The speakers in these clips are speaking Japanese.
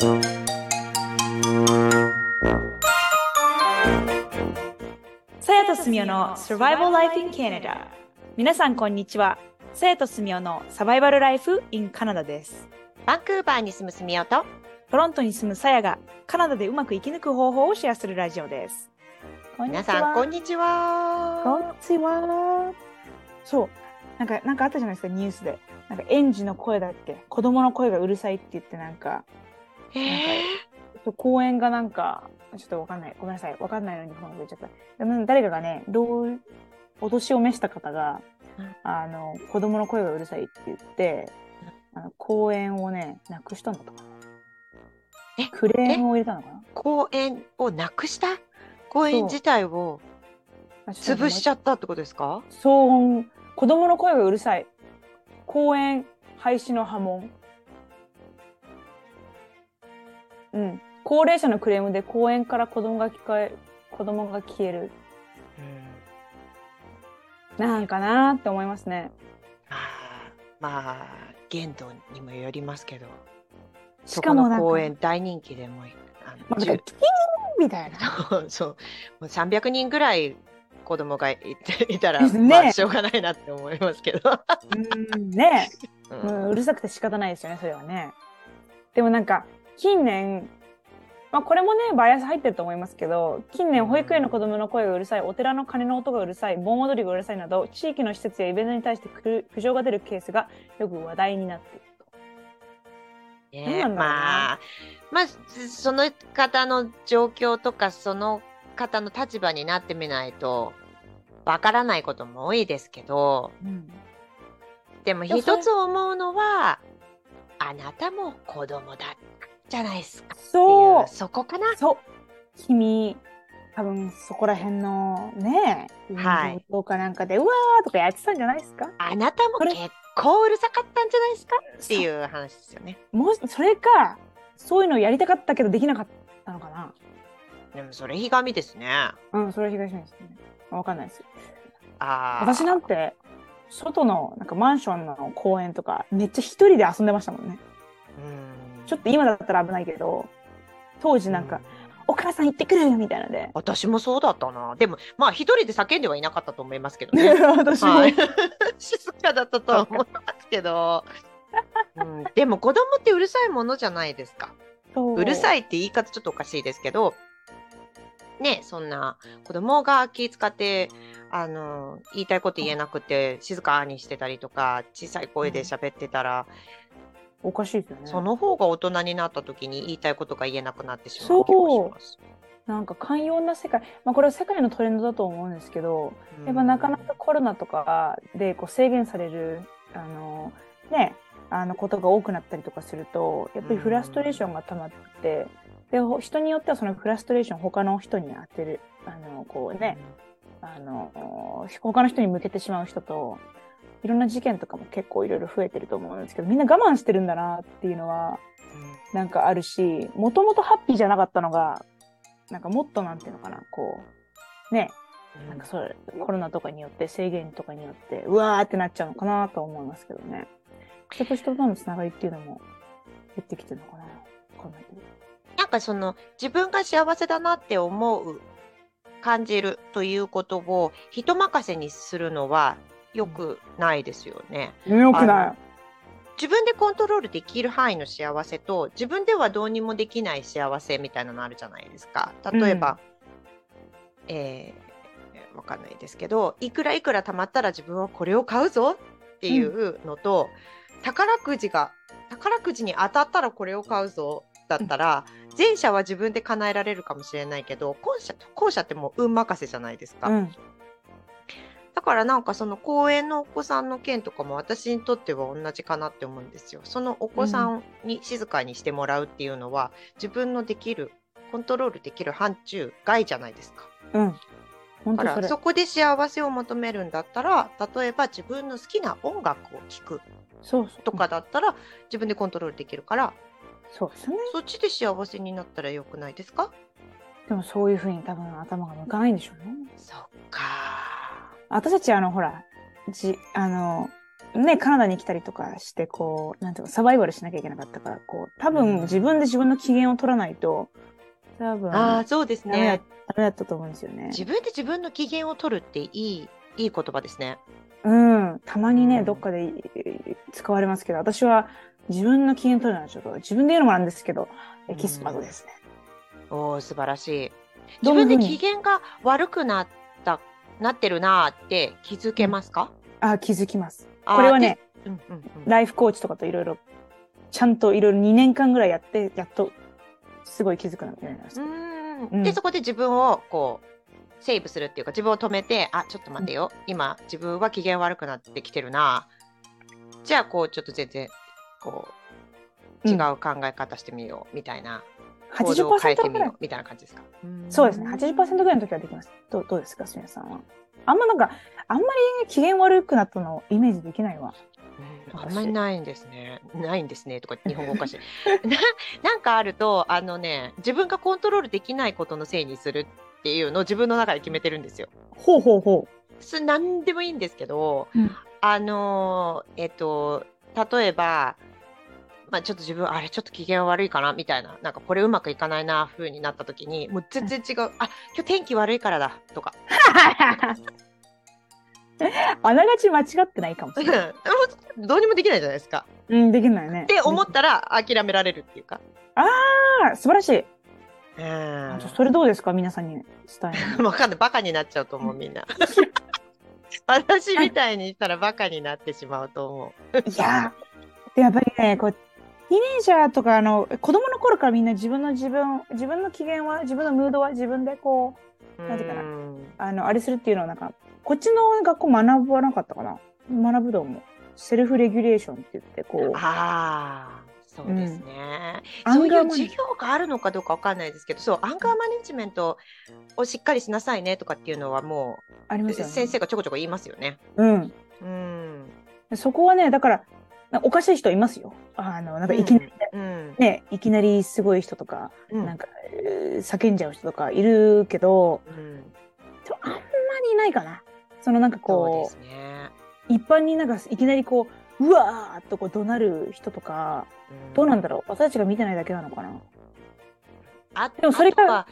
さやとすみおの Survival Life in Canada 皆さんこんにちは。さやとすみおのサバイバルライフ in カナダです。バンクーバーに住むすみおと。トロントに住むさやがカナダでうまく生き抜く方法をシェアするラジオです。皆さんこんにちは。こんにちは。そう。なんかなんかあったじゃないですかニュースで。なんか園児の声だっけ？子供の声がうるさいって言ってなんかえー、公園がなんかちょっとわかんない。ごめんなさい。わかんないのに日本語言っちゃった。誰かがねどうお年を召した方が、うん。あの子供の声がうるさいって言って、あの公園をねなくしたのと。かえ？クレームを入れたのかな？公園をなくした？公園自体を潰しちゃったってことですか？騒音子供の声がうるさい。公園廃止の波紋うん。高齢者のクレームで公園から子供が聞こえ子供が消える。なんかなーって思いますね。まあまあ限度にもよりますけど。しかも公園大人気でもうあのまあ、なんか10キーンみたいな。そうそう。もう300人ぐらい子供がいていたら、ねまあしょうがないなって思いますけど、うんねう うん。ん、うるさくて仕方ないですよねそれはね。でもなんか近年まあこれもねバイアス入ってると思いますけど近年保育園の子供の声がうるさいお寺の鐘の音がうるさい盆踊りがうるさいなど地域の施設やイベントに対して苦苦情が出るケースがよく話題になっていると。ねなんだろうなまあまあその方の状況とかその方の立場になってみないとわからないことも多いですけどうん。でも一つ思うのはあなたも子供だったじゃないですかそうそこかな。そう。君多分そこら辺のねはい。運動かなんかでうわーとかやってたんじゃないですか？あなたも結構うるさかったんじゃないですかっていう話ですよね。もしそれかそういうのやりたかったけどできなかったのかな？でもそれひがみですね。うんそれは東野ですね。わかんないです。ああ。私なんて外のなんかマンションの公園とかめっちゃ一人で遊んでましたもんね。うんちょっと今だったら危ないけど当時なんか、お母さん行ってくるみたいなので。私もそうだったな。でもまあ一人で叫んではいなかったと思いますけどね。私も、はい、静かだったとは思いますけど、うん、でも子供ってうるさいものじゃないですか。う。るさいいって言い方ちょっとおかしいですけどねそんな子供が気使ってあの言いたいこと言えなくて静かにしてたりとか小さい声で喋ってたら、おかしいですよね。その方が大人になった時に言いたいことが言えなくなってしまう気がします。なんか寛容な世界。まあこれは世界のトレンドだと思うんですけどやっぱなかなかコロナとかでこう制限されるあのねあのことが多くなったりとかするとやっぱりフラストレーションが溜まってでほ人によってはそのフラストレーションを他の人に当てるあのこうねあの他の人に向けてしまう人といろんな事件とかも結構いろいろ増えてると思うんですけどみんな我慢してるんだなっていうのはなんかあるしもともとハッピーじゃなかったのがなんかもっとなんていうのかなこうね。うん。なんかそれコロナとかによって制限とかによってうわーってなっちゃうのかなと思いますけどね。人と人とのつながりっていうのも減ってきてるのかなわかんないけど。なんかその自分が幸せだなって思う感じるということを人任せにするのは良くないですよね。よくない自分でコントロールできる範囲の幸せと自分ではどうにもできない幸せみたいなのあるじゃないですか。例えば、えーわかんないですけどいくらいくら貯まったら自分はこれを買うぞっていうのと、宝くじが宝くじに当たったらこれを買うぞだったら、前者は自分で叶えられるかもしれないけど後者後者ってもう運任せじゃないですか。うんだからなんかその公園のお子さんの件とかも私にとっては同じかなって思うんですよ。そのお子さんに静かにしてもらうっていうのは、自分のできるコントロールできる範疇外じゃないですか。うん。だからそこで幸せを求めるんだったら例えば自分の好きな音楽を聴くとかだったら自分でコントロールできるからそうですね。そっちで幸せになったらよくないですか？でもそういうふうに多分頭が向かないんでしょうね。そっか私たちあのほらじあのね、カナダに来たりとかして、こう、なんていうか、サバイバルしなきゃいけなかったから、こう、多分自分で自分の機嫌を取らないと、多分、ああ、そうですね。ダメだったと思うんですよね。自分で自分の機嫌を取るっていい、いい言葉ですね。うん。たまにね、うんどっかでえー使われますけど、私は自分の機嫌取るのはちょっと、自分で言うのもなんですけど、エキスパートですね。おお、素晴らしい。自分で機嫌が悪くなった、なってるなーって気づけますか、あ、気づきます。これはね、でうんうんうん。ライフコーチとかといろいろ、ちゃんといろいろ2年間ぐらいやって、やっと、すごい気づくなりました。でそこで自分をこうセーブするっていうか自分を止めてあちょっと待ってよ、今自分は機嫌悪くなってきてるな。じゃあこうちょっと全然こう違う考え方してみようみたいな、行動を変えて80%ぐらいみよう。みたいな感じですか？そうですね。80%ぐらいの時はできます。どうどうですか、すみさんは？あんまなんか、あんまり機嫌悪くなったのをイメージできないわ。うんあんまりないんですね。ないんですねとか日本語おかしい な。なんかあるとあのね自分がコントロールできないことのせいにするっていうのを自分の中で決めてるんですよ。ほうほうほそれ何でもいいんですけど、うんあのーえっと例えば、まあ、ちょっと自分あれちょっと機嫌悪いかなみたいななんかこれうまくいかないな風になった時にもう全然違う、あ今日天気悪いからだとかう。あながち間違ってないかもしれない。どうにもできないじゃないですか。うん、できないね。って思ったら諦められるっていうか。ああ、素晴らしい。うんそれどうですか？皆さんに伝える わかんない。バカになっちゃうと思う、みんな。私みたいにしたらバカになってしまうと思う。いややっぱりね、こう、ーネイジャーとか、あの、子供の頃からみんな自分の自分、自分の機嫌は、自分のムードは自分でこう、なんていうかなうんあの、あれするっていうのはなんか、こっちの学校学ばなかったかな学ぶと思う。セルフレギュレーションって言って、こう、ああ、そうですね。うんそういう授業があるのかどうかわかんないですけど、そう、アンガーマネジメントをしっかりしなさいねとかっていうのはもう、ありますよね。先生がちょこちょこ言いますよね。うん。うん。そこはね、だから、なおかしい人いますよ。あの、なんかいきなり、うん。ね、いきなりすごい人とか、うん。なんか、えー叫んじゃう人とかいるけど、うんあんまりいないかな。そのなんかこですね。う、一般になんかいきなりこう、うわーっとこう怒鳴る人とか、どうなんだろう私たちが見てないだけなのかなあでもそれがあとは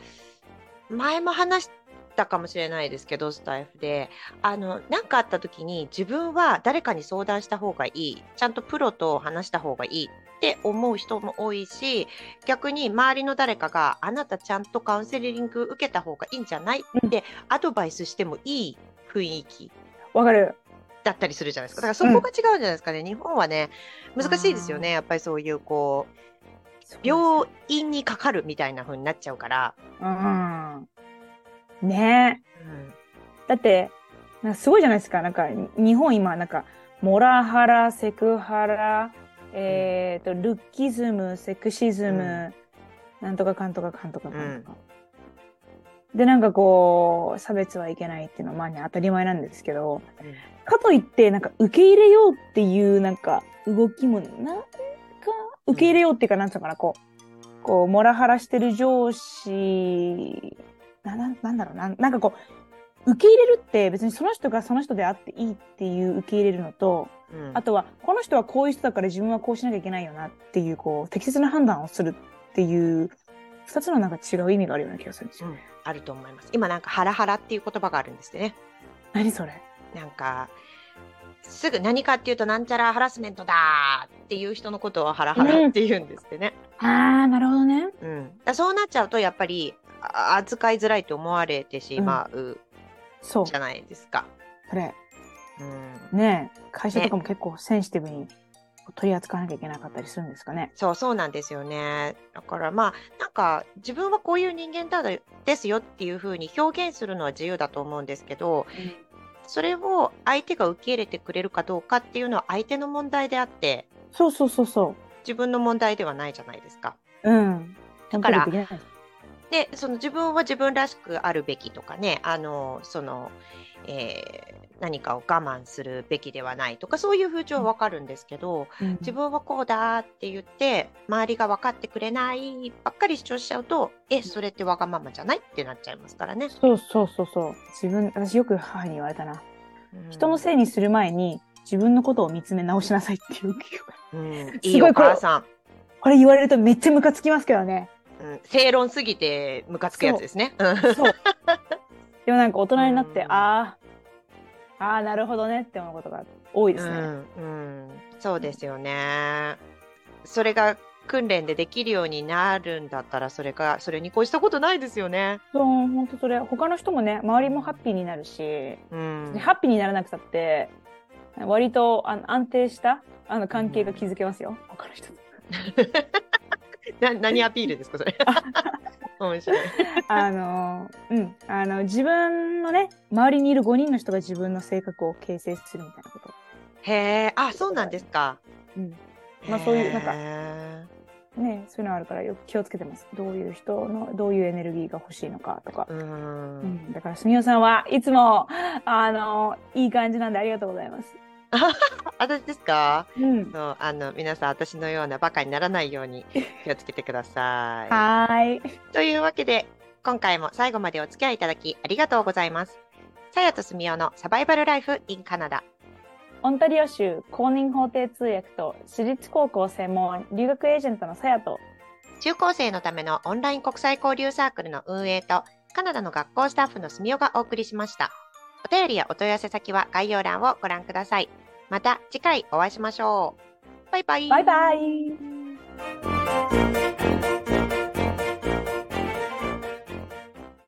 前も話したかもしれないですけどスタイフで。あの何かあった時に自分は誰かに相談した方がいい。ちゃんとプロと話した方がいいって思う人も多いし逆に周りの誰かがあなたちゃんとカウンセリング受けた方がいいんじゃないってアドバイスしてもいい雰囲気わかる。だったりするじゃないですか。だからそこが違うんじゃないですかね、日本はね難しいですよね。やっぱりそういうこう病院にかかるみたいな風になっちゃうから。うん。ねえ。うんだって、すごいじゃないですか。なんか、に日本今、なんか、モラハラ、セクハラ、えっ、と、ルッキズム、セクシズム、なんとかかんとかかんとかかんとか。で、なんかこう、差別はいけないっていうのは、まあね、当たり前なんですけど、かといって、なんか、受け入れようっていう、なんか、動きも、なんか、受け入れようっていうか、なんつうのかな、こう、こう、モラハラしてる上司、な、ななんだろうな、なんかこう、受け入れるって別にその人がその人であっていいっていう受け入れるのと、うんあとは、この人はこういう人だから自分はこうしなきゃいけないよなっていう、こう、適切な判断をするっていう、二つのなんか違う意味があるような気がするんですよ。うんあると思います。今なんかハラハラっていう言葉があるんですってね。何それ？なんかすぐ何かっていうとなんちゃらハラスメントだーっていう人のことをハラハラって言うんですってね。ああ、なるほどね。うん。だそうなっちゃうとやっぱりあ扱いづらいと思われてしまうそうじ。ゃないですか。それ。うん。ねえ会社とかも結構センシティブに取り扱わなきゃいけなかったりするんですかね。そうそうなんですよね。だからまあなんか自分はこういう人間だですよっていうふうに表現するのは自由だと思うんですけどそれを相手が受け入れてくれるかどうかっていうのは相手の問題であってそうそうそうそう自分の問題ではないじゃないですか。う。ん。だからできないでその自分は自分らしくあるべきとかねあのその、えー何かを我慢するべきではないとかそういう風潮はわかるんですけど、うん自分はこうだって言って周りが分かってくれないばっかり主張しちゃうとえそれってわがままじゃないってなっちゃいますからね。そうそうそうそう。自分、私よく母に言われたな。人のいせいにする前に自分のことを見つめ直しなさいっていううん、すいいお母さん。これ言われるとめっちゃムカつきますけどね。うん、正論すぎてムカつくやつですね。でもなんか大人になって、うんああ、ああ、なるほどねって思うことが多いですね。うん、うん、そうですよね。それが訓練でできるようになるんだったら、それが、それに越したことないですよね。そう、本当それ、他の人もね、周りもハッピーになるし、うんで。ハッピーにならなくたって、割とあの安定したあの関係が築けますよ、他の人と。な何アピールですか、それ？面白い。あの、うん、あの、自分のね、周りにいる5人の人が自分の性格を形成するみたいなこと。へえ、あ、そうなんですか。うん。まあそういうなんかへね、そういうのあるからよく気をつけてます。どういう人の、どういうエネルギーが欲しいのかとかー。う。うんん、だから、すみおさんはいつも、あの、いい感じなんでありがとうございます。私ですか？うん。そうあの皆さん私のようなバカにならないように気をつけてください。はーい。というわけで今回も最後までお付き合いいただきありがとうございます。さやとすみおのサバイバルライフ in カナダ。オンタリオ州公認法廷通訳と私立高校専門留学エージェントのさやと、中高生のためのオンライン国際交流サークルの運営とカナダの学校スタッフのすみおがお送りしました。お便りやお問い合わせ先は概要欄をご覧ください。また次回お会いしましょう。バイバイ。バイバイ